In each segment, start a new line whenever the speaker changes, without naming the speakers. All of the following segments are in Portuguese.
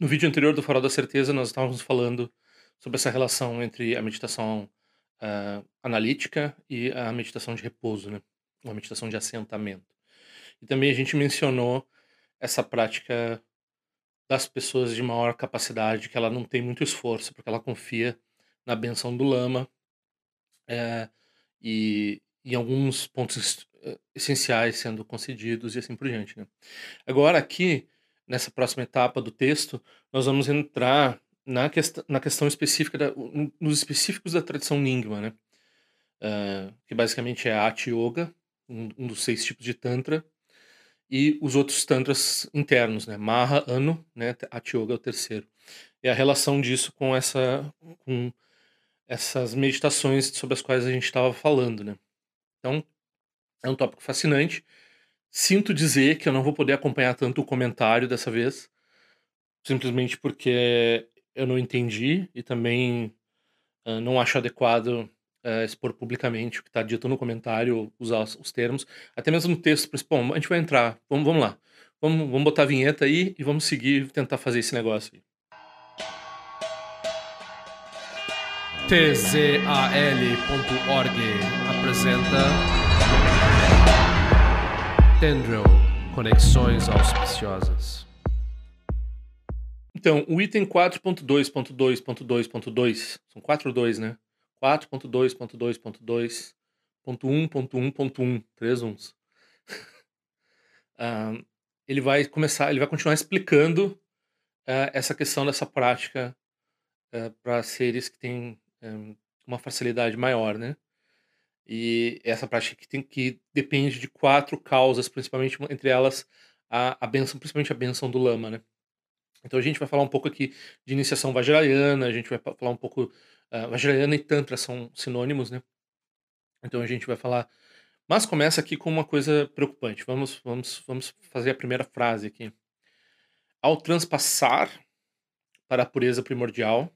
No vídeo anterior do Farol da Certeza, nós estávamos falando sobre essa relação entre a meditação ah, analítica e a meditação de repouso, né? Uma meditação de assentamento. E também a gente mencionou essa prática das pessoas de maior capacidade, que ela não tem muito esforço, porque ela confia na benção do lama é, e em alguns pontos eh, essenciais sendo concedidos e assim por diante. Né? Agora, aqui, nessa próxima etapa do texto, nós vamos entrar na, quest na questão específica, da, nos específicos da tradição Nyingma, né? Uh, que basicamente é a Ati Yoga, um, um, dos seis tipos de Tantra, e os outros Tantras internos, né? Maha, Anu, né? Ati Yoga é o terceiro. E a relação disso com essa com essas meditações sobre as quais a gente estava falando, né? Então, é um tópico fascinante. Sinto dizer que eu não vou poder acompanhar tanto o comentário dessa vez, simplesmente porque eu não entendi e também uh, não acho adequado uh, expor publicamente o que está dito no comentário, usar os, os, termos, até mesmo no texto. Bom, a gente vai entrar, vamos, vamos lá. Vamos, vamos botar a vinheta aí e vamos seguir, tentar fazer esse negócio aí.
tzal.org apresenta Tendril Conexões Auspiciosas.
Então, o item 4.2.2.2.2, são 4.2, né? 4.2.2.2.1.1.1, três uns. uh, ele vai começar, ele vai continuar explicando uh, essa questão dessa prática uh, para seres que têm um, uma facilidade maior, né? E essa prática que, tem, que depende de quatro causas, principalmente entre elas a, a benção, principalmente a benção do lama, né? Então a gente vai falar um pouco aqui de iniciação vajrayana, a gente vai falar um pouco. Uh, vajrayana e Tantra são sinônimos, né? Então a gente vai falar. Mas começa aqui com uma coisa preocupante. Vamos, vamos, vamos fazer a primeira frase aqui. Ao transpassar para a pureza primordial.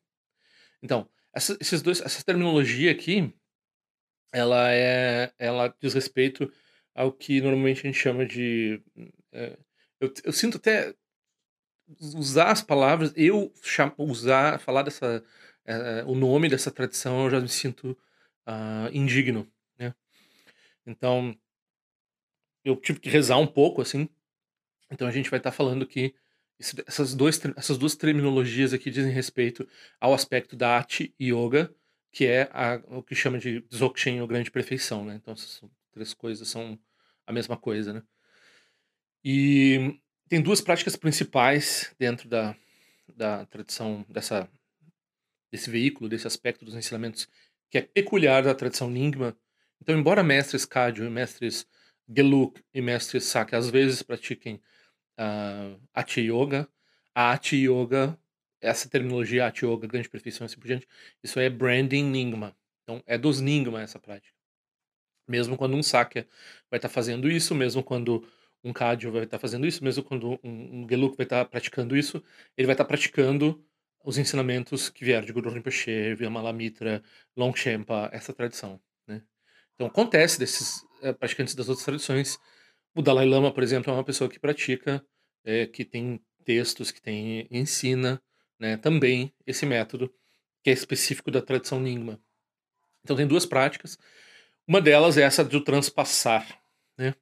Então, essa, esses dois, essa terminologia aqui, ela é, ela diz respeito ao que normalmente a gente chama de. É, eu, eu sinto até usar as palavras, eu usar, falar dessa, é, o nome dessa tradição, eu já me sinto uh, indigno, né? Então, eu tive que rezar um pouco, assim. Então a gente vai estar tá falando que essas, dois, essas duas terminologias aqui dizem respeito ao aspecto da Ati Yoga, que é a, o que chama de Dzogchen, ou Grande Perfeição, né? Então essas três coisas são a mesma coisa, né? E tem duas práticas principais dentro da, da tradição dessa, desse veículo, desse aspecto dos ensinamentos, que é peculiar da tradição Nyingma. Então, embora mestres Kadyo, mestres Geluk e mestres Sakya às vezes pratiquem uh, Ati Yoga, a Ati Yoga, essa terminologia Ati Yoga, grande perfeição e assim por diante, isso é branding Nyingma. Então, é dos Nyingma essa prática. Mesmo quando um Sakya vai estar fazendo isso, mesmo quando um Cádio vai estar fazendo isso, mesmo quando um, um Geluk vai estar praticando isso, ele vai estar praticando os ensinamentos que vieram de Guru Rinpoche, Vyamalamitra, Longchenpa, essa tradição. Né? Então acontece desses é, praticantes das outras tradições. O Dalai Lama, por exemplo, é uma pessoa que pratica, é, que tem textos, que tem ensina né, também esse método que é específico da tradição Nyingma. Então tem duas práticas. Uma delas é essa do transpassar, né?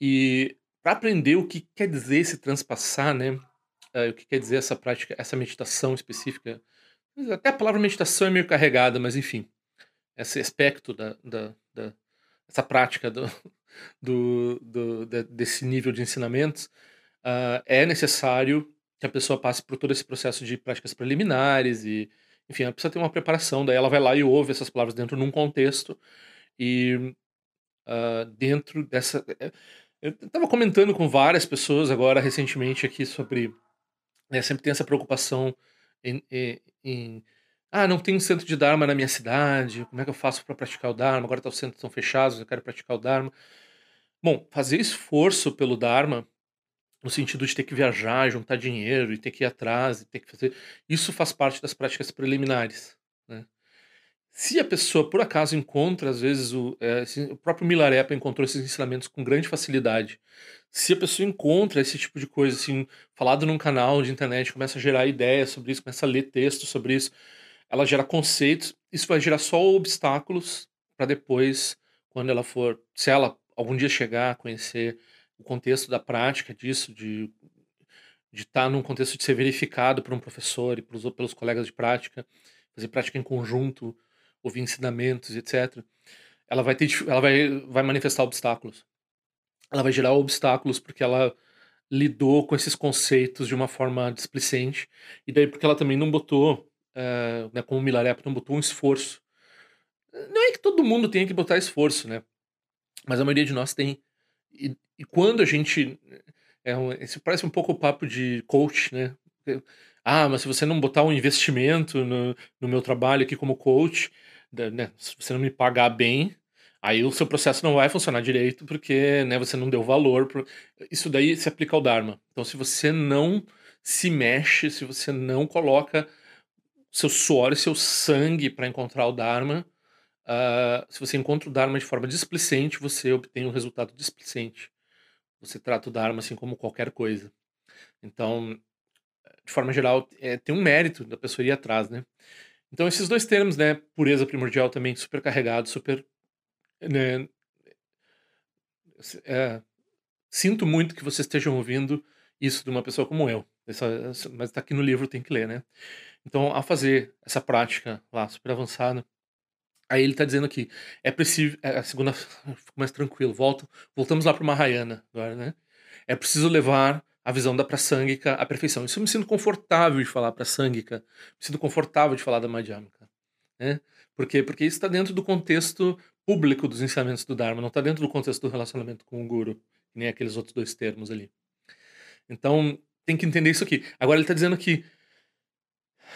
E para aprender o que quer dizer esse transpassar, né? Uh, o que quer dizer essa prática, essa meditação específica. Até a palavra meditação é meio carregada, mas enfim, esse aspecto da, da, da essa prática do, do, do, desse nível de ensinamentos, uh, é necessário que a pessoa passe por todo esse processo de práticas preliminares e, enfim, ela precisa ter uma preparação. Daí ela vai lá e ouve essas palavras dentro de um contexto e uh, dentro dessa é, eu estava comentando com várias pessoas agora recentemente aqui sobre. Né, sempre tem essa preocupação em, em, em, Ah, não tem um centro de Dharma na minha cidade, como é que eu faço para praticar o Dharma? Agora tá, os centros estão fechados, eu quero praticar o Dharma. Bom, fazer esforço pelo Dharma, no sentido de ter que viajar, juntar dinheiro e ter que ir atrás, e ter que fazer. Isso faz parte das práticas preliminares. Né? Se a pessoa, por acaso, encontra, às vezes, o, é, o próprio Milarepa encontrou esses ensinamentos com grande facilidade, se a pessoa encontra esse tipo de coisa, assim, falado num canal de internet, começa a gerar ideias sobre isso, começa a ler textos sobre isso, ela gera conceitos, isso vai gerar só obstáculos para depois, quando ela for, se ela algum dia chegar a conhecer o contexto da prática disso, de de estar num contexto de ser verificado por um professor e pelos, pelos colegas de prática, fazer prática em conjunto, ouvir ensinamentos, etc. Ela vai ter, ela vai, vai manifestar obstáculos ela vai gerar obstáculos porque ela lidou com esses conceitos de uma forma displicente, e daí porque ela também não botou, uh, né, como Milarepa, não botou um esforço. Não é que todo mundo tenha que botar esforço, né? Mas a maioria de nós tem. E, e quando a gente. É um, parece um pouco o papo de coach, né? Ah, mas se você não botar um investimento no, no meu trabalho aqui como coach, né, se você não me pagar bem, Aí o seu processo não vai funcionar direito porque né, você não deu valor. Pro... Isso daí se aplica ao Dharma. Então, se você não se mexe, se você não coloca seu suor e seu sangue para encontrar o Dharma, uh, se você encontra o Dharma de forma displicente, você obtém um resultado displicente. Você trata o Dharma assim como qualquer coisa. Então, de forma geral, é, tem um mérito da pessoa ir atrás, né? Então, esses dois termos, né, pureza primordial também super carregado, super né, é, sinto muito que vocês estejam ouvindo isso de uma pessoa como eu. Essa, essa, mas está aqui no livro, tem que ler, né? Então, ao fazer essa prática lá, super avançada, aí ele está dizendo aqui, é preciso. É, a segunda, fico mais tranquilo, volto, voltamos lá para Mahayana agora, né? É preciso levar a visão da Prasangika à perfeição. Isso eu me sinto confortável de falar Prasangika, me sinto confortável de falar da Madhyamika, né? Por quê? Porque isso está dentro do contexto público dos ensinamentos do Dharma, não está dentro do contexto do relacionamento com o Guru, nem aqueles outros dois termos ali. Então, tem que entender isso aqui. Agora, ele está dizendo que,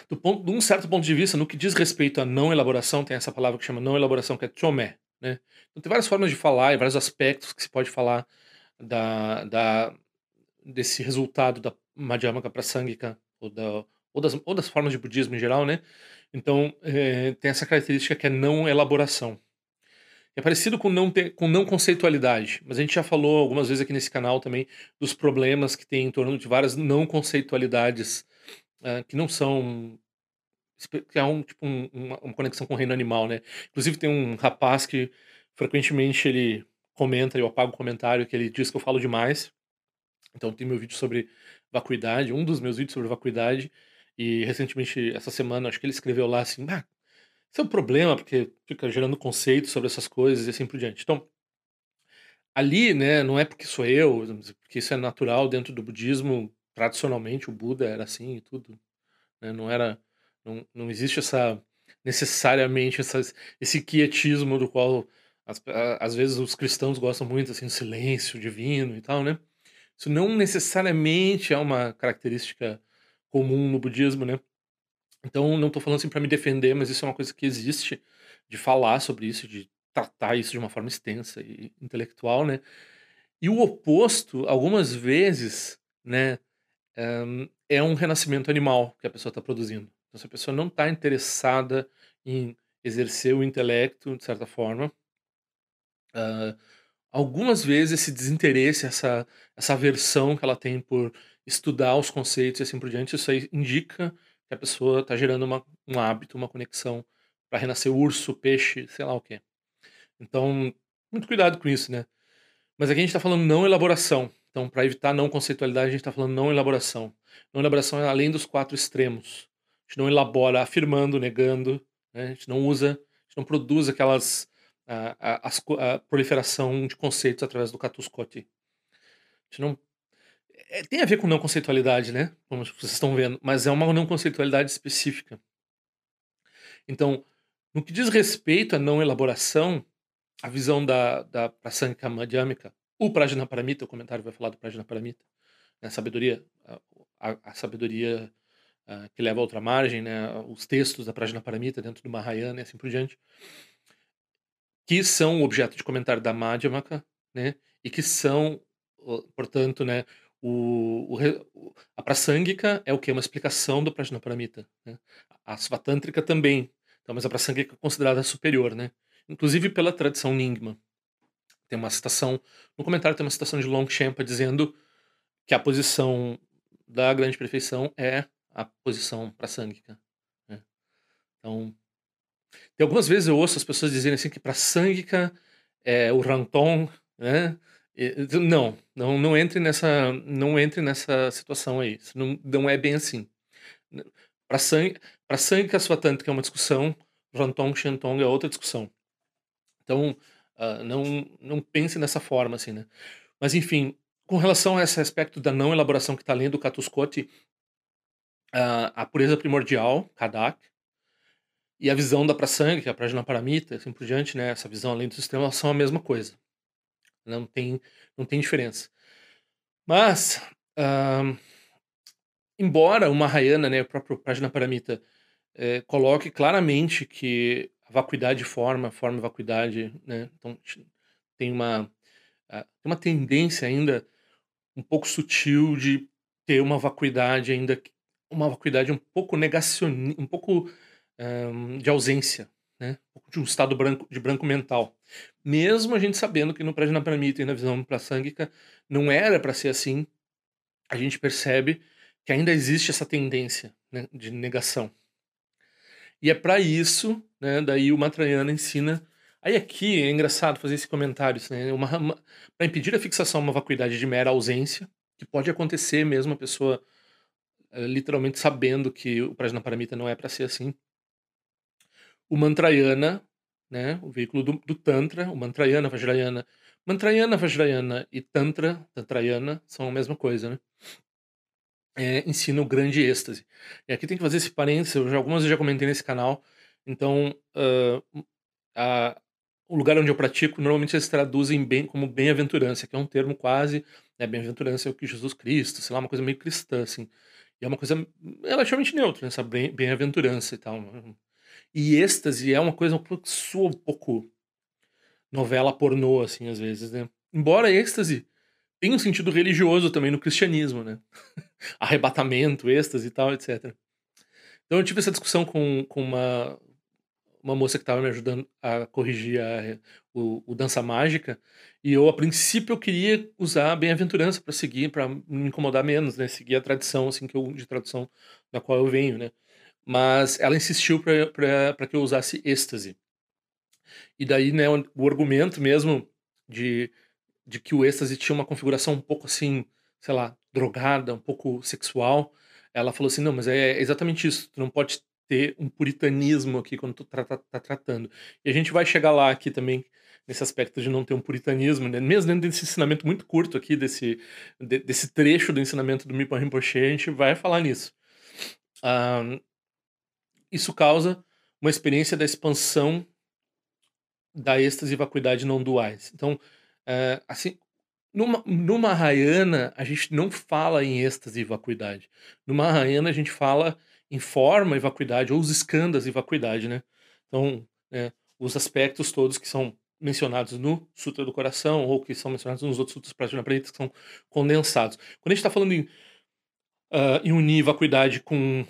do ponto, de um certo ponto de vista, no que diz respeito à não elaboração, tem essa palavra que chama não elaboração, que é chomé. Né? Então, tem várias formas de falar e vários aspectos que se pode falar da, da, desse resultado da Madhyamaka Prasangika, ou, da, ou, das, ou das formas de budismo em geral, né? Então, é, tem essa característica que é não elaboração. É parecido com não, ter, com não conceitualidade, mas a gente já falou algumas vezes aqui nesse canal também dos problemas que tem em torno de várias não conceitualidades uh, que não são que é um, tipo um, uma, uma, conexão com o reino animal, né? Inclusive tem um rapaz que frequentemente ele comenta, eu apago o comentário que ele diz que eu falo demais. Então tem meu vídeo sobre vacuidade, um dos meus vídeos sobre vacuidade, e recentemente essa semana acho que ele escreveu lá assim, ah, isso é um problema, porque fica gerando conceitos sobre essas coisas e assim por diante. Então, ali, né, não é porque sou eu, porque isso é natural dentro do budismo, tradicionalmente o Buda era assim e tudo, né, não era, não, não existe essa, necessariamente essas, esse quietismo do qual às, às vezes os cristãos gostam muito, assim, silêncio divino e tal, né? Isso não necessariamente é uma característica comum no budismo, né? Então, não estou falando assim para me defender, mas isso é uma coisa que existe, de falar sobre isso, de tratar isso de uma forma extensa e intelectual, né? E o oposto, algumas vezes, né, é um renascimento animal que a pessoa está produzindo. Então, se a pessoa não está interessada em exercer o intelecto, de certa forma, uh, algumas vezes esse desinteresse, essa, essa aversão que ela tem por estudar os conceitos e assim por diante, isso aí indica que a pessoa está gerando uma, um hábito, uma conexão para renascer urso, peixe, sei lá o quê. Então, muito cuidado com isso, né? Mas aqui a gente está falando não elaboração. Então, para evitar não conceitualidade, a gente está falando não elaboração. Não elaboração é além dos quatro extremos. A gente não elabora afirmando, negando, né? a gente não usa, a gente não produz aquelas. A, a, a, proliferação de conceitos através do Katuscoti. A gente não é, tem a ver com não conceitualidade, né? Como vocês estão vendo, mas é uma não conceitualidade específica. Então, no que diz respeito à não elaboração, a visão da, da Prasangika Madhyamika, o Prajnaparamita, o comentário vai falar do Prajnaparamita, né, a sabedoria, a, a sabedoria uh, que leva a outra margem, né, os textos da Prajnaparamita dentro do Mahayana e assim por diante, que são objeto de comentário da Madhyamaka, né, e que são, portanto, né, o, o, a Prasangika é o que? Uma explicação do Prajnaparamita. Né? A Svatântrica também. Então, mas a Prasangika é considerada superior, né? Inclusive pela tradição Nyingma. Tem uma citação, no comentário tem uma citação de Longchamp dizendo que a posição da grande perfeição é a posição para Sangika. Né? Então, tem algumas vezes eu ouço as pessoas dizerem assim que para Sangika é o Ranton, né? Não, não, não entre nessa, não entre nessa situação aí. Não, não é bem assim. Para sangue, para sangue que a sua tanto que é uma discussão, Rantong Shantong é outra discussão. Então, uh, não não pense nessa forma assim, né? Mas enfim, com relação a esse aspecto da não elaboração que está lendo o Katuscote, uh, a pureza primordial, Kadak, e a visão da Prasanga, que é a Prajnaparamita, assim por diante, né? Essa visão além do sistema são a mesma coisa. Não tem, não tem diferença. Mas, uh, embora o Mahayana, né, o próprio Prajnaparamita, é, coloque claramente que a vacuidade forma, forma vacuidade, né, então tem uma, uma tendência ainda um pouco sutil de ter uma vacuidade ainda, uma vacuidade um pouco negacionista, um pouco um, de ausência, né? de um estado branco, de branco mental. Mesmo a gente sabendo que no Prajnaparamita e na visão prasânguica não era para ser assim, a gente percebe que ainda existe essa tendência né, de negação. E é para isso, né, daí o Matrayana ensina. Aí aqui é engraçado fazer esse comentário, né, para impedir a fixação uma vacuidade de mera ausência, que pode acontecer mesmo a pessoa uh, literalmente sabendo que o Prajnaparamita não é para ser assim o Mantrayana, né, o veículo do, do Tantra, o Mantrayana, Vajrayana. Mantrayana, Vajrayana e Tantra, Tantrayana, são a mesma coisa, né? É, ensina o grande êxtase. E aqui tem que fazer esse parênteses, eu já, algumas vezes já comentei nesse canal, então uh, a, o lugar onde eu pratico, normalmente eles traduzem bem como bem-aventurança, que é um termo quase, né, bem-aventurança é o que Jesus Cristo, sei lá, uma coisa meio cristã, assim. E é uma coisa relativamente neutra, né, essa bem-aventurança e tal. E êxtase é uma coisa que soa um pouco novela pornô, assim, às vezes, né? Embora êxtase tenha um sentido religioso também no cristianismo, né? Arrebatamento, êxtase e tal, etc. Então eu tive essa discussão com, com uma, uma moça que estava me ajudando a corrigir a, o, o, Dança Mágica, e eu, a princípio, eu queria usar a bem-aventurança para seguir, para me incomodar menos, né? Seguir a tradição, assim, que eu, de tradução da qual eu venho, né? mas ela insistiu para que eu usasse êxtase. E daí, né, o argumento mesmo de, de que o êxtase tinha uma configuração um pouco assim, sei lá, drogada, um pouco sexual, ela falou assim: não, mas é exatamente isso, tu não pode ter um puritanismo aqui quando tu tá, tá, tá tratando. E a gente vai chegar lá aqui também, nesse aspecto de não ter um puritanismo, né? mesmo dentro desse ensinamento muito curto aqui, desse, de, desse trecho do ensinamento do Mipan Rinpoche, a gente vai falar nisso. Um, isso causa uma experiência da expansão da êxtase e vacuidade não duais. Então, é, assim, numa, no Mahayana, a gente não fala em êxtase e vacuidade. No Mahayana, a gente fala em forma e vacuidade, ou os escandas e vacuidade, né? Então, é, os aspectos todos que são mencionados no Sutra do Coração, ou que são mencionados nos outros sutras prajnapranitas, que são condensados. Quando a gente está falando em, uh, em unir vacuidade com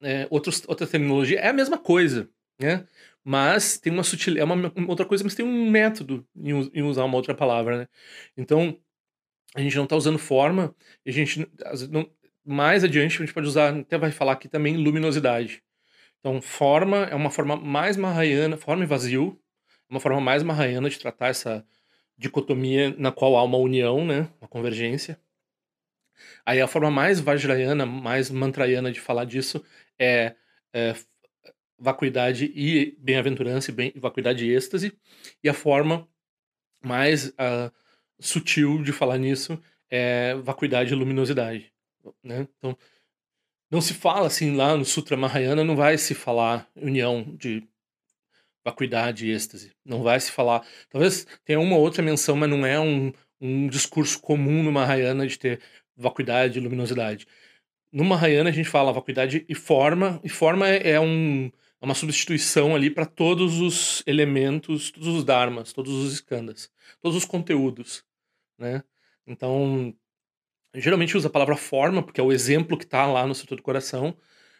é, outros, outra terminologia, é a mesma coisa, né? Mas tem uma sutileza, é uma, outra coisa, mas tem um método em, em, usar uma outra palavra, né? Então, a gente não está usando forma, a gente, não, mais adiante, a gente pode usar, até vai falar aqui também, luminosidade. Então, forma é uma forma mais marraiana, forma e vazio, é uma forma mais marraiana de tratar essa dicotomia na qual há uma união, né? Uma convergência. Aí a forma mais vajrayana, mais mantrayana de falar disso é, é vacuidade e bem-aventurança, bem, vacuidade e êxtase. E a forma mais uh, sutil de falar nisso é vacuidade e luminosidade. Né? Então, não se fala assim lá no Sutra Mahayana, não vai se falar união de vacuidade e êxtase. Não vai se falar. Talvez tenha uma outra menção, mas não é um, um discurso comum no Mahayana de ter vacuidade e luminosidade. No Mahayana a gente fala vacuidade e forma, e forma é, é um, uma substituição ali para todos os elementos, todos os dharmas, todos os skandhas, todos os conteúdos, né? Então, geralmente usa a palavra forma, porque é o exemplo que está lá no Sutra do Coração,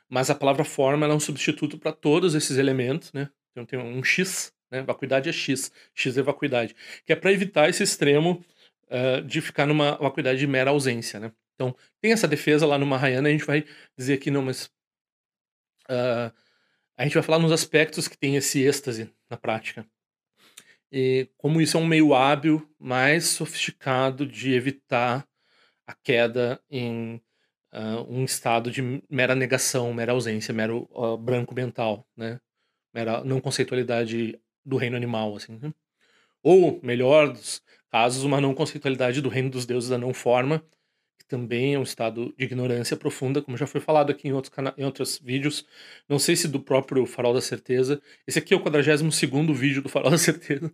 mas a palavra forma é um substituto para todos esses elementos, né? Então tem um X né? Vacuidade é X, X é vacuidade, que é para evitar esse extremo uh, de ficar numa vacuidade de mera ausência, né? Então, tem essa defesa lá no Mahayana, a gente vai dizer aqui, não, mas uh, a gente vai falar nos aspectos que tem esse êxtase na prática. E como isso é um meio hábil, mais sofisticado de evitar a queda em uh, um estado de mera negação, mera ausência, mero uh, branco mental, né? Mera não conceitualidade do reino animal, assim. Né? Ou, melhor dos casos, uma não conceitualidade do reino dos deuses da não forma, também é um estado de ignorância profunda, como já foi falado aqui em outros, em outros vídeos. Não sei se do próprio Farol da Certeza. Esse aqui é o 42 vídeo do Farol da Certeza.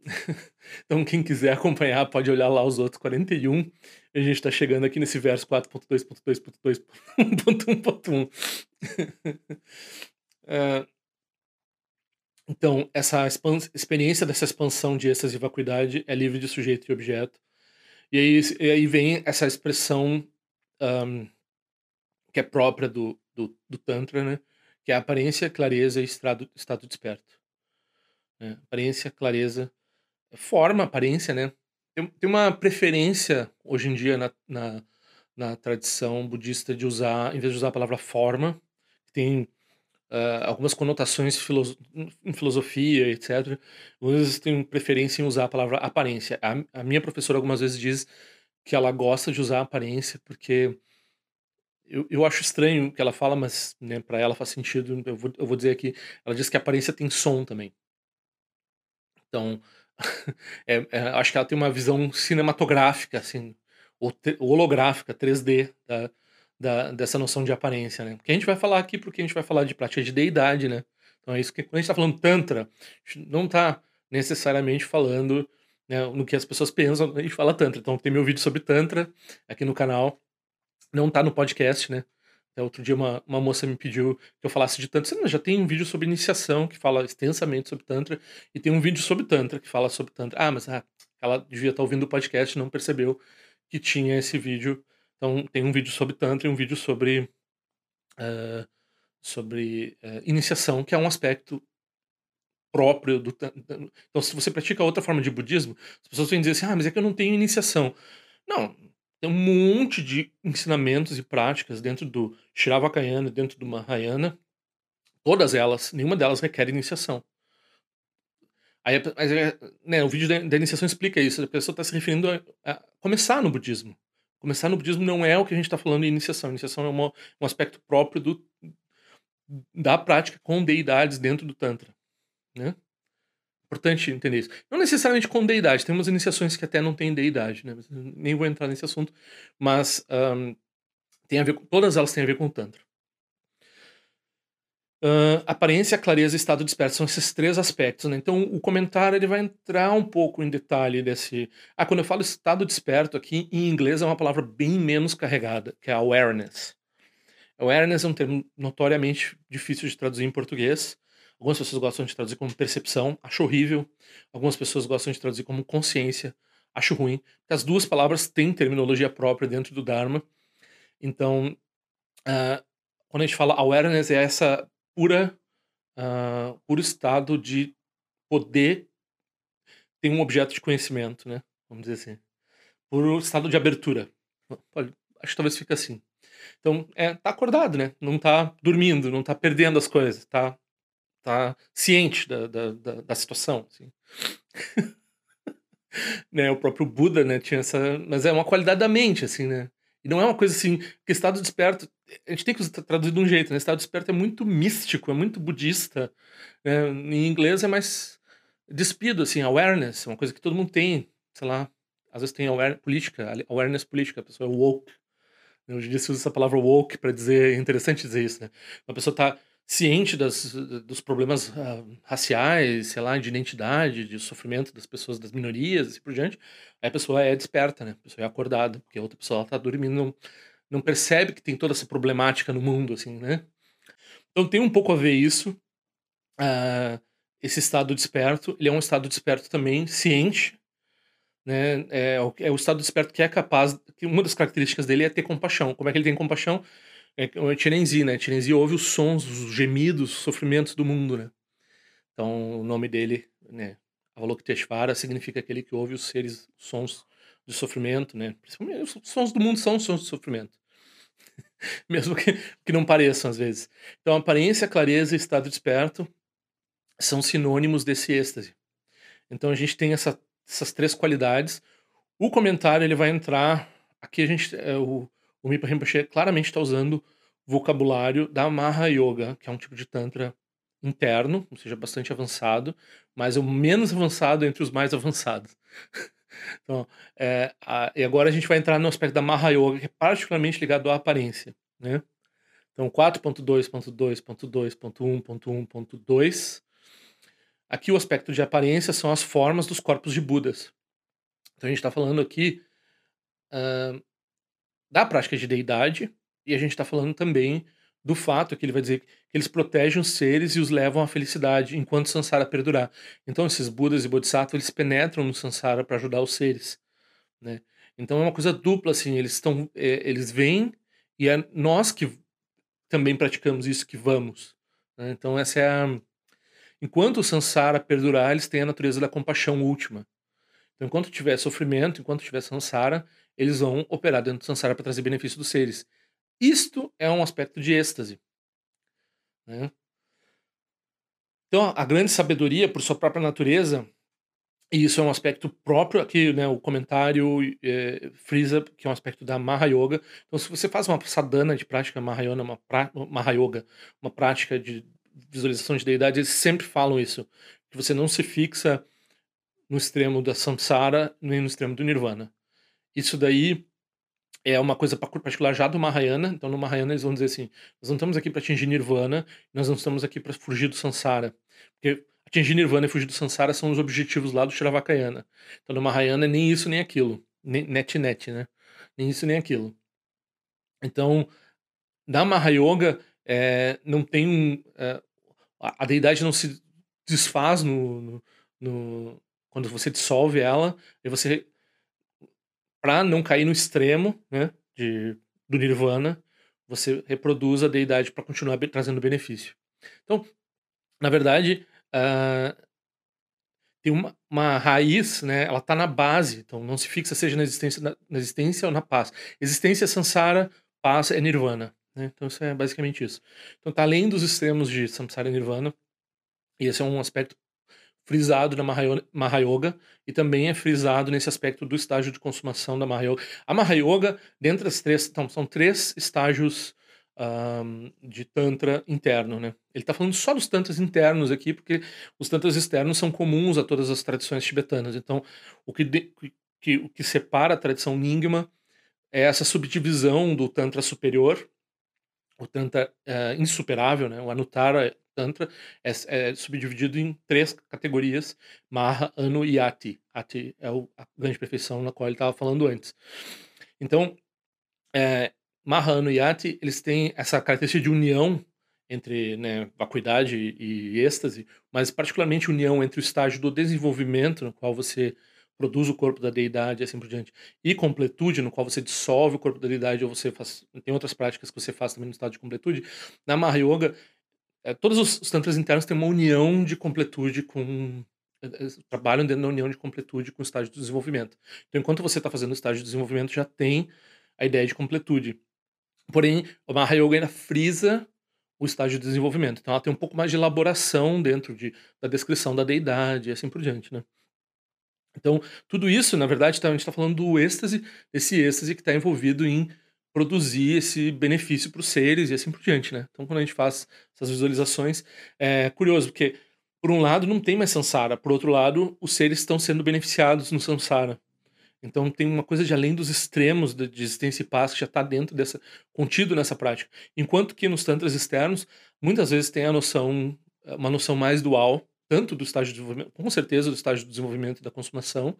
então, quem quiser acompanhar, pode olhar lá os outros 41. A gente está chegando aqui nesse verso 4.2.2.2.1.1. uh, Então, essa experiência dessa expansão de êxtase e vacuidade é livre de sujeito e objeto. E aí, e aí vem essa expressão um, que é própria do, do, do, Tantra, né? que é aparência, clareza e estado, estado desperto. Né? Aparência, clareza, forma, aparência, né? Tem, tem uma preferência hoje em dia na, na, na tradição budista de usar, em vez de usar a palavra forma, tem uh, algumas conotações filoso em filosofia, etc. Algumas têm preferência em usar a palavra aparência. A, a, minha professora algumas vezes diz que ela gosta de usar aparência porque eu, eu acho estranho o que ela fala, mas né, para ela faz sentido. Eu vou, eu vou dizer aqui. Ela diz que aparência tem som também. Então, é, é, acho que ela tem uma visão cinematográfica, assim, holográfica, 3D da, da, dessa noção de aparência, né? Porque a gente vai falar aqui porque a gente vai falar de prática de deidade, né? Então é isso que quando a gente está falando tantra, a gente não está necessariamente falando né, no que as pessoas pensam, a gente fala tantra. Então tem meu vídeo sobre tantra aqui no canal, não está no podcast, né? Até outro dia uma, uma moça me pediu que eu falasse de tantra. Não, já tem um vídeo sobre iniciação que fala extensamente sobre tantra e tem um vídeo sobre tantra que fala sobre tantra. Ah, mas ah, ela devia estar tá ouvindo o podcast e não percebeu que tinha esse vídeo então, tem um vídeo sobre Tantra e um vídeo sobre, uh, sobre uh, iniciação, que é um aspecto próprio do Então, se você pratica outra forma de budismo, as pessoas vêm dizer assim: ah, mas é que eu não tenho iniciação. Não, tem um monte de ensinamentos e práticas dentro do Shiravakayana dentro do Mahayana. Todas elas, nenhuma delas requer iniciação. Aí, mas, né, o vídeo da, da, iniciação explica isso. A pessoa está se referindo a, a começar no budismo. Começar no budismo não é o que a gente está falando de iniciação. Iniciação é uma, um aspecto próprio do, da prática com deidades dentro do Tantra. Né? Importante entender isso. Não necessariamente com deidade, tem umas iniciações que até não têm deidade, né? nem vou entrar nesse assunto, mas um, tem a ver, todas elas têm a ver com o Tantra. Uh, aparência, clareza e estado desperto são esses três aspectos. Né? Então, o comentário ele vai entrar um pouco em detalhe desse. Ah, quando eu falo estado desperto aqui, em inglês é uma palavra bem menos carregada, que é awareness. Awareness é um termo notoriamente difícil de traduzir em português. Algumas pessoas gostam de traduzir como percepção, acho horrível. Algumas pessoas gostam de traduzir como consciência, acho ruim. As duas palavras têm terminologia própria dentro do Dharma. Então, uh, quando a gente fala awareness, é essa pura, uh, puro estado de poder ter um objeto de conhecimento, né? Vamos dizer assim. Puro estado de abertura. Acho que talvez fique assim. Então, é, tá acordado, né? Não tá dormindo, não tá perdendo as coisas, tá, tá ciente da, da, da, da situação, assim. né, o próprio Buda, né, tinha essa... Mas é uma qualidade da mente, assim, né? E não é uma coisa assim, que estado desperto, a gente tem que traduzir de um jeito, né? Estado desperto é muito místico, é muito budista. Né? Em inglês é mais despido, assim, awareness, uma coisa que todo mundo tem, sei lá, às vezes tem aware, política, awareness política, a pessoa é woke. Hoje em dia se usa essa palavra woke para dizer, é interessante dizer isso, né? Uma pessoa está ciente das, dos problemas uh, raciais, sei lá, de identidade, de sofrimento das pessoas, das minorias, e assim por diante, aí a pessoa é desperta, né? A pessoa é acordada, porque a outra pessoa está dormindo, não, não percebe que tem toda essa problemática no mundo, assim, né? Então tem um pouco a ver isso. Uh, esse estado desperto, ele é um estado desperto também ciente, né? É, é o estado desperto que é capaz, que uma das características dele é ter compaixão. Como é que ele tem compaixão? É o Tirenzi, né? Tirenzi ouve os sons, os gemidos, os sofrimentos do mundo, né? Então, o nome dele, né, Avalokiteshvara, significa aquele que ouve os seres, sons de sofrimento, né? Principalmente os sons do mundo são sons de sofrimento. Mesmo que, que não pareçam às vezes. Então, aparência, clareza e estado desperto são sinônimos desse êxtase. Então, a gente tem essa, essas três qualidades. O comentário ele vai entrar. Aqui a gente. É, o, o Mipa Rinpoche claramente está usando vocabulário da Maha Yoga, que é um tipo de Tantra interno, ou seja, bastante avançado, mas é o menos avançado entre os mais avançados. então, é, a, e agora a gente vai entrar no aspecto da Maha Yoga, que é particularmente ligado à aparência. Né? Então, 4.2.2.2.1.1.2. Aqui o aspecto de aparência são as formas dos corpos de Budas. Então a gente está falando aqui uh, da prática de deidade, e a gente está falando também do fato que ele vai dizer que eles protegem os seres e os levam à felicidade enquanto o Sansara perdurar. Então esses Budas e Bodhisattvas eles penetram no Sansara para ajudar os seres, né? Então é uma coisa dupla assim, eles estão é, eles vêm e é nós que também praticamos isso que vamos. Né? Então essa é a enquanto o Sansara perdurar, eles têm a natureza da compaixão última. Então enquanto tiver sofrimento, enquanto tiver Sansara, eles vão operar dentro do Sansara para trazer benefício dos seres. Isto é um aspecto de êxtase. Né? Então, a grande sabedoria, por sua própria natureza, e isso é um aspecto próprio aqui, né, o comentário é, frisa, que é um aspecto da Maha Yoga. Então, se você faz uma sadhana de prática Mahayana, uma pra, Maha Yoga, uma prática de visualização de deidade, eles sempre falam isso, que você não se fixa no extremo da samsara nem no extremo do nirvana. Isso daí é uma coisa particular já do Mahayana. Então, no Mahayana, eles vão dizer assim: nós não estamos aqui para atingir Nirvana, nós não estamos aqui para fugir do Sansara. Porque atingir Nirvana e fugir do Sansara são os objetivos lá do Shiravakayana. Então, no Mahayana, nem isso nem aquilo. Net, net, né? Nem isso nem aquilo. Então, na Mahayoga, é, não tem um. É, a deidade não se desfaz no, no, no, quando você dissolve ela, e você para não cair no extremo né, de, do Nirvana, você reproduz a deidade para continuar be trazendo benefício. Então, na verdade, uh, tem uma, uma, raiz, né, ela está na base, então não se fixa seja na existência, na, na existência ou na paz. Existência é samsara, paz é nirvana. Né? Então, isso é basicamente isso. Então, está além dos extremos de samsara e nirvana, e esse é um aspecto frisado na Mahayoga e também é frisado nesse aspecto do estágio de consumação da Mahayoga. A Mahayoga, dentre as três, então, são três estágios um, de Tantra interno, né? Ele está falando só dos Tantras internos aqui, porque os Tantras externos são comuns a todas as tradições tibetanas. Então, o que, de, que, o que separa a tradição Nyingma é essa subdivisão do Tantra superior, o Tantra uh, insuperável, né? O Anuttara Tantra é, é, subdividido em três categorias: Maha, Anu e Ati. Ati é o, a grande perfeição na qual ele estava falando antes. Então, é, Maha, Anu e Ati, eles têm essa característica de união entre né, vacuidade e, êxtase, mas particularmente união entre o estágio do desenvolvimento, no qual você produz o corpo da deidade e assim por diante, e completude, no qual você dissolve o corpo da deidade, ou você faz, tem outras práticas que você faz também no estado de completude, na Maha Yoga é, todos os, os tantras internos têm uma união de completude com é, é, trabalham dentro da união de completude com o estágio de desenvolvimento. Então, enquanto você está fazendo o estágio de desenvolvimento, já tem a ideia de completude. Porém, o Maha Yoga ainda frisa o estágio de desenvolvimento. Então, ela tem um pouco mais de elaboração dentro de, da descrição da deidade e assim por diante, né? Então, tudo isso, na verdade, tá, a gente está falando do êxtase, esse êxtase que está envolvido em produzir esse benefício para os seres e assim por diante, né? Então, quando a gente faz essas visualizações, é curioso, porque por um lado não tem mais samsara, por outro lado, os seres estão sendo beneficiados no samsara. Então tem uma coisa de além dos extremos de existência e paz que já está dentro dessa, contido nessa prática. Enquanto que nos tantras externos, muitas vezes tem a noção, uma noção mais dual, tanto do estágio de desenvolvimento, com certeza do estágio de desenvolvimento e da consumação,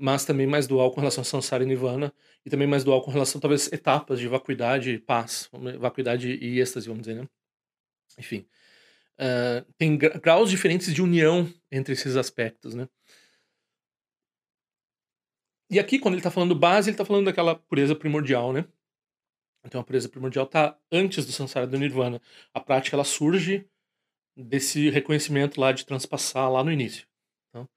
mas também mais dual com relação a Sansara e Nirvana, e também mais dual com relação, talvez, etapas de vacuidade e paz, vacuidade e êxtase, vamos dizer, né? Enfim. Uh, tem graus diferentes de união entre esses aspectos, né? E aqui, quando ele está falando base, ele está falando daquela pureza primordial, né? Então, a pureza primordial está antes do Sansara do Nirvana. A prática, ela surge desse reconhecimento lá de transpassar lá no início. Então,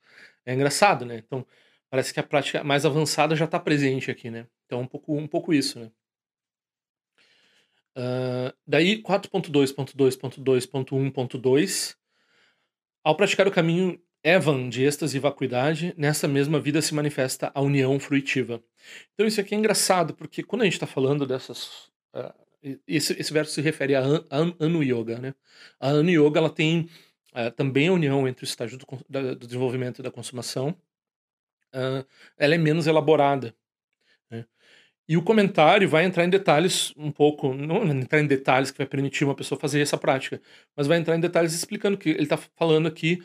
é engraçado, né? Então, parece que a prática mais avançada já está presente aqui, né? Então, um pouco, um pouco isso, né? Uh, daí, 4.2.2.2.1.2 Ao praticar o caminho Evan de êxtase e vacuidade, nessa mesma vida se manifesta a união fruitiva. Então isso aqui é engraçado, porque quando a gente está falando dessas... Uh, esse, esse, verso se refere a, an, Anu Yoga, né? A Anu Yoga, ela tem uh, também a união entre o estágio do, da, do desenvolvimento e da consumação. Uh, ela é menos elaborada. Né? E o comentário vai entrar em detalhes um pouco, não entrar em detalhes que vai permitir uma pessoa fazer essa prática, mas vai entrar em detalhes explicando que ele está falando aqui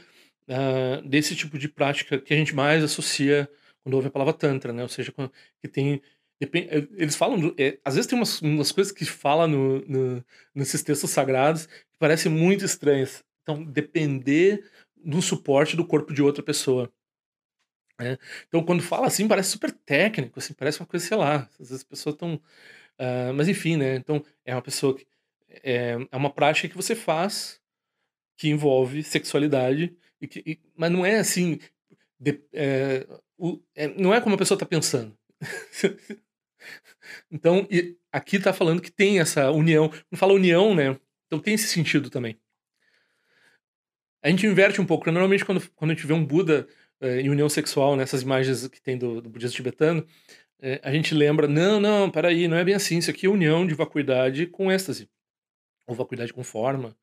uh, desse tipo de prática que a gente mais associa quando ouve a palavra Tantra, né? Ou seja, que tem. Eh, eles falam. É, às vezes tem umas, umas coisas que fala no, no, nesses textos sagrados que parecem muito estranhas. Então, depender do suporte do corpo de outra pessoa. Né? Então, quando fala assim, parece super técnico, assim, parece uma coisa, sei lá, às vezes as pessoas estão. Uh, mas enfim, né? Então, é uma pessoa que. É, é uma prática que você faz que envolve sexualidade e que, e, mas não é assim. De, é, o, é, não é como a pessoa está pensando. então, aqui está falando que tem essa união. Não fala união, né? Então tem esse sentido também. A gente inverte um pouco. Né? Normalmente, quando, quando a gente vê um Buda é, em união sexual, nessas imagens que tem do, do budismo tibetano, é, a gente lembra: não, não, peraí, não é bem assim. Isso aqui é união de vacuidade com êxtase. Ou vacuidade com forma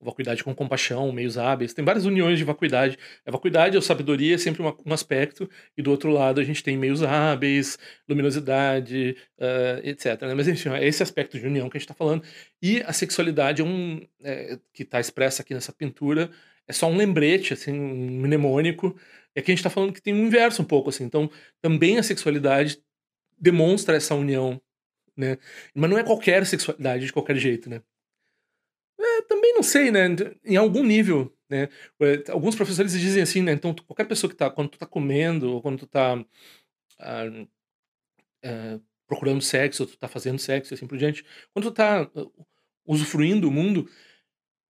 vacuidade com compaixão, meios hábeis. Tem várias uniões de vacuidade. A vacuidade ou sabedoria é sempre uma, um aspecto, e do outro lado a gente tem meios hábeis, luminosidade, uh, etc. Né? Mas enfim, é esse aspecto de união que a gente está falando. E a sexualidade é um é, que está expressa aqui nessa pintura é só um lembrete, assim, um mnemônico. É que a gente está falando que tem um inverso um pouco, assim. Então, também a sexualidade demonstra essa união, né? Mas não é qualquer sexualidade de qualquer jeito, né? É, também não sei, né? Em algum nível, né? É, alguns professores dizem assim, né? Então, qualquer pessoa que tá, quando tu tá comendo, ou quando tu tá ah, ah, procurando sexo, ou tu tá fazendo sexo, assim por diante, quando tu tá uh, usufruindo o mundo,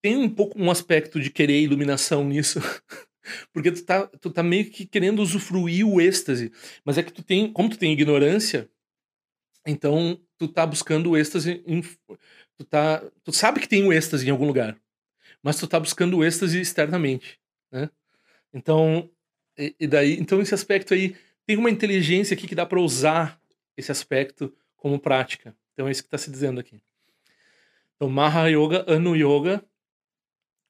tem um pouco um aspecto de querer iluminação nisso. Porque tu tá, tu tá meio que querendo usufruir o êxtase. Mas é que tu tem, como tu tem ignorância, então tu tá buscando o êxtase em, tu tá, tu sabe que tem um êxtase em algum lugar, mas tu tá buscando o êxtase externamente, né? Então, e daí, então esse aspecto aí tem uma inteligência aqui que dá para usar esse aspecto como prática. Então é isso que está se dizendo aqui. Então, Maha Yoga, Anu Yoga.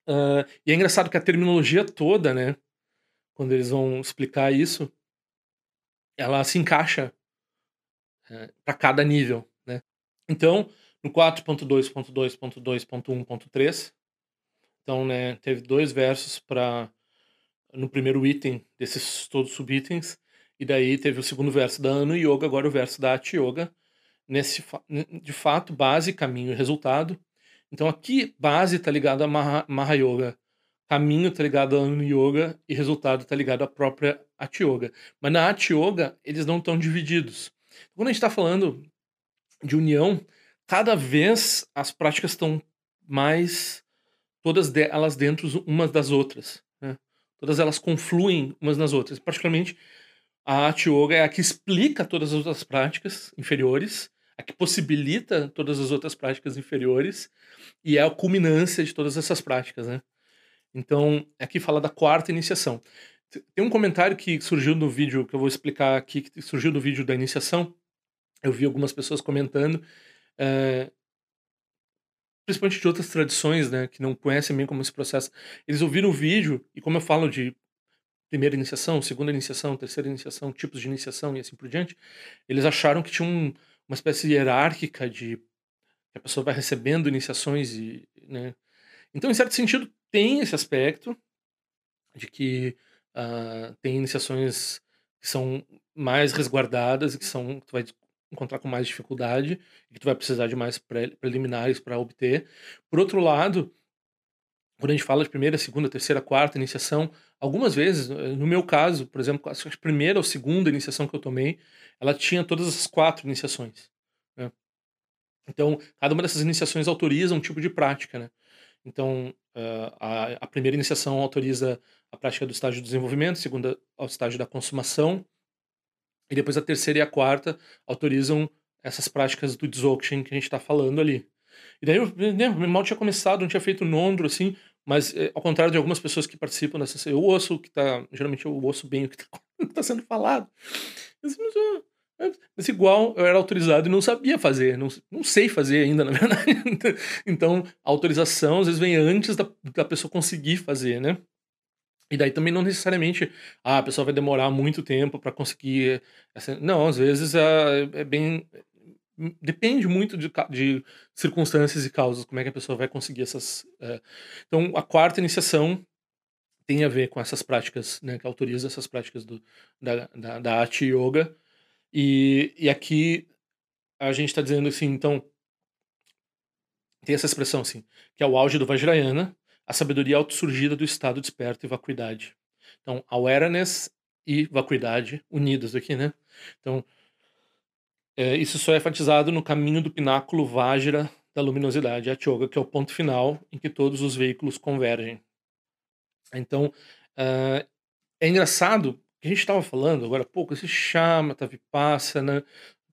Uh, e é engraçado que a terminologia toda, né? Quando eles vão explicar isso, ela se encaixa uh, é, para cada nível, né? Então, no 4.2.2.2.1.3, então, né, teve dois versos para no primeiro item desses todos subitens, e daí teve o segundo verso da Anu Yoga, agora o verso da Ati Yoga, nesse de fato base, caminho e resultado. Então aqui base está ligado a Maha, Maha Yoga, caminho está ligado a Anu Yoga e resultado está ligado à própria Ati Yoga. Mas na Ati Yoga eles não estão divididos. Quando a gente está falando de união, cada vez as práticas estão mais todas elas dentro umas das outras. Né? Todas elas confluem umas nas outras. Particularmente a Ati Yoga é a que explica todas as outras práticas inferiores, a que possibilita todas as outras práticas inferiores e é a culminância de todas essas práticas, né? Então, aqui fala da quarta iniciação. Tem um comentário que surgiu no vídeo que eu vou explicar aqui, que surgiu no vídeo da iniciação. Eu vi algumas pessoas comentando é, principalmente de outras tradições, né, que não conhecem bem como esse processo, eles ouviram o vídeo e como eu falo de primeira iniciação, segunda iniciação, terceira iniciação, tipos de iniciação e assim por diante, eles acharam que tinha um, uma espécie hierárquica de que a pessoa vai recebendo iniciações e, né, então em certo sentido tem esse aspecto de que uh, tem iniciações que são mais resguardadas e que são que tu vai encontrar com mais dificuldade e que tu vai precisar de mais preliminares para obter. Por outro lado, quando a gente fala de primeira, segunda, terceira, quarta iniciação, algumas vezes, eh, no meu caso, por exemplo, a primeira ou segunda iniciação que eu tomei, ela tinha todas as quatro iniciações. Né? Então, cada uma dessas iniciações autoriza um tipo de prática, né? Então, uh, a, a, primeira iniciação autoriza a prática do estágio do desenvolvimento, a segunda ao estágio da consumação, e depois a terceira e a quarta autorizam essas práticas do Dzogchen que a gente está falando ali. E daí eu né, mal tinha começado, não tinha feito nondro, assim, mas é, ao contrário de algumas pessoas que participam dessa, eu ouço que tá, geralmente eu ouço bem o que está tá sendo falado. Mas, mas, igual eu era autorizado e não sabia fazer, não, não sei fazer ainda, na verdade. então, a autorização às vezes vem antes da, da pessoa conseguir fazer, né? E daí também não necessariamente ah, a pessoa vai demorar muito tempo para conseguir. Essa... Não, às vezes é, é bem. Depende muito de, de, circunstâncias e causas, como é que a pessoa vai conseguir essas. É... Então, a quarta iniciação tem a ver com essas práticas, né, que autoriza essas práticas do, da, da, da Ati Yoga. E, e aqui a gente está dizendo assim, então, tem essa expressão assim, que é o auge do Vajrayana, a sabedoria autossurgida do estado desperto e vacuidade. Então, awareness e vacuidade unidas aqui, né? Então, é, isso só é enfatizado no caminho do pináculo Vajra da luminosidade, a Yoga, que é o ponto final em que todos os veículos convergem. Então, uh, é engraçado que a gente estava falando agora há pouco, esse chama, vipassana,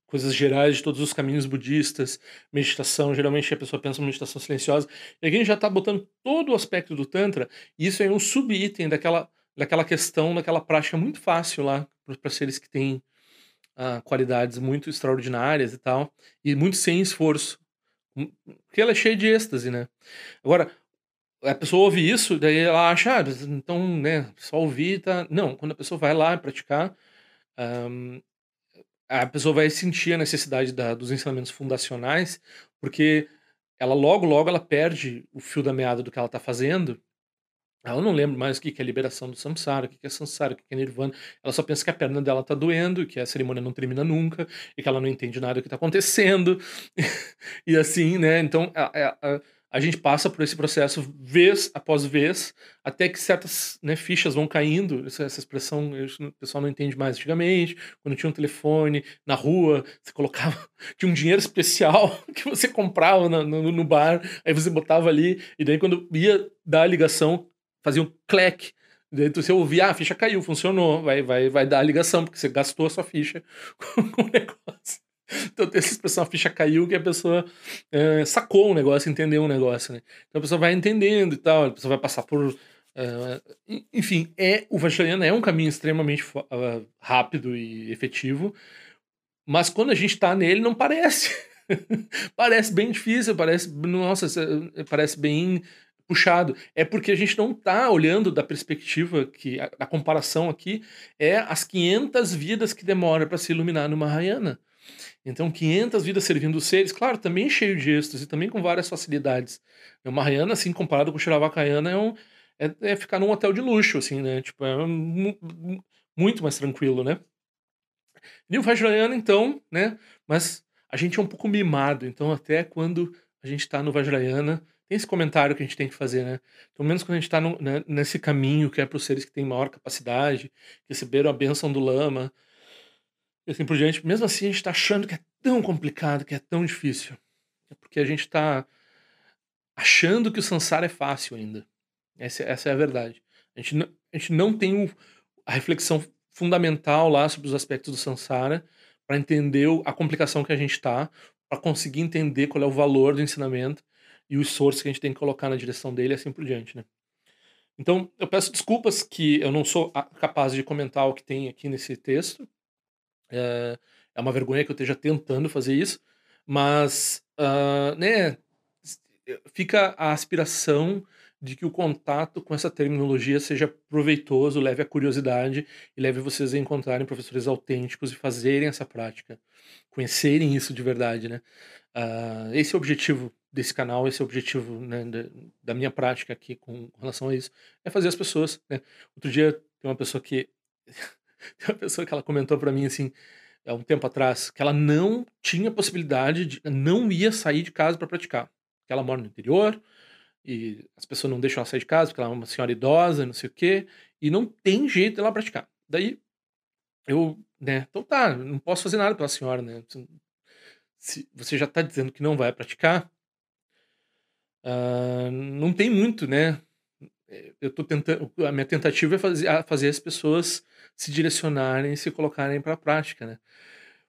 coisas gerais de todos os caminhos budistas, meditação, geralmente a pessoa pensa em meditação silenciosa, e aqui a gente já está botando todo o aspecto do Tantra, e isso é um subitem daquela, daquela questão, daquela prática muito fácil lá, para seres que têm qualidades muito extraordinárias e tal, e muito sem esforço, hum, porque ela é cheia de êxtase, né? Agora, a pessoa ouve isso, daí ela acha, ah, então, né, só ouvir, tá... Não, quando a pessoa vai lá praticar, um, a pessoa vai sentir a necessidade da, dos ensinamentos fundacionais, porque ela logo, logo ela perde o fio da meada do que ela está fazendo. Ela não lembra mais o que é liberação do samsara, o que é samsara, o que é nirvana. Ela só pensa que a perna dela está doendo, que a cerimônia não termina nunca, e que ela não entende nada do que está acontecendo. e assim, né? Então, a, a, a gente passa por esse processo vez após vez, até que certas né, fichas vão caindo. Essa, essa expressão o pessoal não entende mais antigamente. Quando tinha um telefone na rua, você colocava. Tinha um dinheiro especial que você comprava no, no, no bar, aí você botava ali, e daí quando ia dar a ligação, fazia um clack. Daí você ouvia, ah, a ficha caiu, funcionou, vai, vai, vai dar a ligação, porque você gastou a sua ficha com o negócio. Então tem essa expressão, a ficha caiu, que a pessoa é, sacou um negócio, entendeu um negócio, né? Então a pessoa vai entendendo e tal, a pessoa vai passar por. É, enfim, é o Vajrayana é um caminho extremamente uh, rápido e efetivo, mas quando a gente tá nele, não parece. parece bem difícil, parece. Nossa, parece bem puxado. É porque a gente não tá olhando da perspectiva que a, a comparação aqui é as 500 vidas que demora para se iluminar no Mahayana. Então, 500 vidas servindo os seres, claro, também cheio de êxtase, também com várias facilidades. O Mahayana, assim, comparado com o Shiravakayana, é, um, é, é, ficar num hotel de luxo, assim, né? Tipo, é muito mais tranquilo, né? E o Vajrayana, então, né? Mas a gente é um pouco mimado, então até quando a gente está no Vajrayana, esse comentário que a gente tem que fazer, né? Pelo menos quando a gente está né, nesse caminho que é para os seres que têm maior capacidade, receberam a bênção do Lama, e assim por diante. Mesmo assim, a gente está achando que é tão complicado, que é tão difícil. É porque a gente está achando que o Sansara é fácil ainda. Essa, essa é a verdade. A gente não, a gente não tem o, a reflexão fundamental lá sobre os aspectos do Sansara para entender a complicação que a gente está, para conseguir entender qual é o valor do ensinamento e o esforço que a gente tem que colocar na direção dele assim por diante, né? Então, eu peço desculpas que eu não sou capaz de comentar o que tem aqui nesse texto, é, é uma vergonha que eu esteja tentando fazer isso, mas uh, né, fica a aspiração de que o contato com essa terminologia seja proveitoso, leve a curiosidade e leve vocês a encontrarem professores autênticos e fazerem essa prática, conhecerem isso de verdade, né? Uh, esse é o objetivo desse canal, esse é o objetivo né, da, da, minha prática aqui com relação a isso, é fazer as pessoas, né? Outro dia tem uma pessoa que tem uma pessoa que ela comentou para mim assim, há um tempo atrás, que ela não tinha possibilidade de, não ia sair de casa para praticar. Que ela mora no interior e as pessoas não deixam ela sair de casa porque ela é uma senhora idosa, não sei o quê, e não tem jeito dela praticar. Daí eu, né, então tá, não posso fazer nada pela senhora, né? Se você já tá dizendo que não vai praticar, uh, não tem muito, né? Eu tô tentando, a minha tentativa é fazer, fazer as pessoas se direcionarem, se colocarem para a prática, né?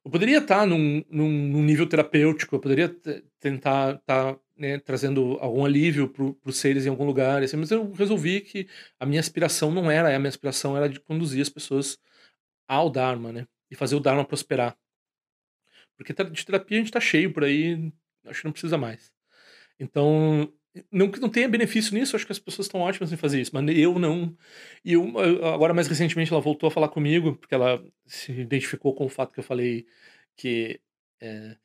Eu poderia estar tá num, num, num nível terapêutico, eu poderia tentar estar tá, né, trazendo algum alívio para os seres em algum lugar, assim, mas eu resolvi que a minha aspiração não era, a minha aspiração era de conduzir as pessoas ao Dharma, né? E fazer o Dharma prosperar. Porque de terapia a gente está cheio por aí, acho que não precisa mais. Então, não que não tenha benefício nisso, acho que as pessoas estão ótimas em fazer isso, mas eu não. E eu, agora, mais recentemente, ela voltou a falar comigo, porque ela se identificou com o fato que eu falei que é,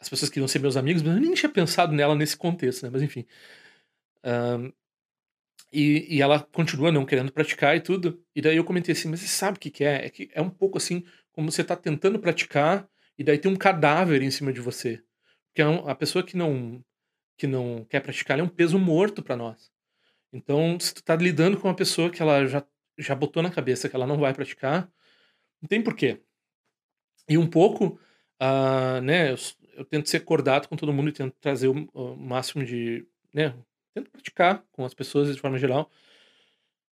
as pessoas queriam ser meus amigos, mas eu nem tinha pensado nela nesse contexto, né? Mas enfim. Um, e, e, ela continua não querendo praticar e tudo. E daí eu comentei assim, mas você sabe o que, que é? É que é um pouco assim, como você está tentando praticar, e daí tem um cadáver em cima de você. Porque a pessoa que não que não quer praticar, é um peso morto para nós. Então, se tu tá lidando com uma pessoa que ela já, já botou na cabeça que ela não vai praticar, não tem porquê. E um pouco, uh, né, eu, eu, tento ser acordado com todo mundo e tento trazer o, o máximo de, né, tento praticar com as pessoas de forma geral.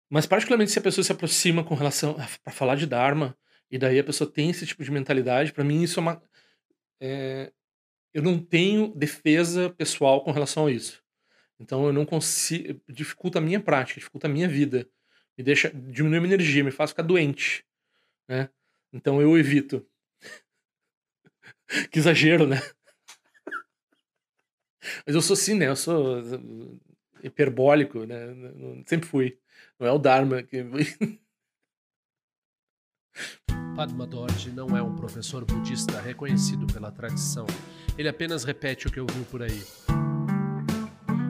Mas particularmente se a pessoa se aproxima com relação para falar de Dharma, e daí a pessoa tem esse tipo de mentalidade, para mim isso é uma é, eu não tenho defesa pessoal com relação a isso. Então eu não consigo. Dificulta a minha prática, dificulta a minha vida. Me deixa. diminui a minha energia, me faz ficar doente. Né? Então eu evito. que exagero, né? Mas eu sou assim, né? Eu sou hiperbólico, né? Sempre fui. Não é o Dharma que.
Padma Dorje não é um professor budista reconhecido pela tradição. Ele apenas repete o que ouviu por aí.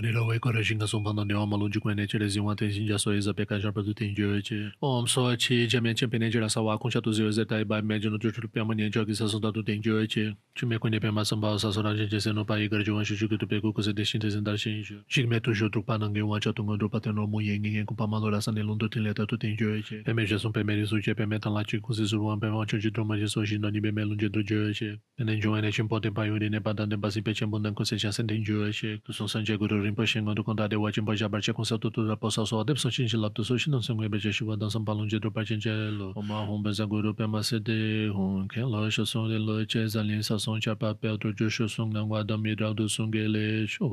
Rila wai kora shinga songpa na niwa malun jikwa ne chere zingwa ten shinja so eza peka sharpa tu ten jiyo che. Om so chi jamian chen pene jira sa wakun shatu ziyo ze tai bai mejo no chuchul piyama nian jogi sa sonda tu ten jiyo che. Chume kwenye piyama samba sa sora jen jese no payi gar jiwan shishu kitu peku kuse de shin tezin dar shin jiyo. Shikme tu shio drukpa nange wan cha tungo drukpa ten romu yen ngen kumpa malo la san nilun tu ten leta tu ten jiyo che. Peme jesun peme risu che peme tan la chi kuse surwan peme wan chonji droma je so shin nani peme lun je dru jiyo che. Pene jiwan e shin poten payo ne ne padan den pasi pe chen bundan kuse chasen ten jiyo che. Tu son san je guru rinpoche ngon du konda dewa chenpa xa barche kongsa tu tu rapa sa so adep san chinchi lap tu so shinan san ngwe beche shiwa dan san palung je dro pa chenche lo oma hong benza gui ru pema se de hong ken lo sho song de lo che zan lin sa song cha pa pe otro jo sho song nang wa dam ye rao du song ge le sho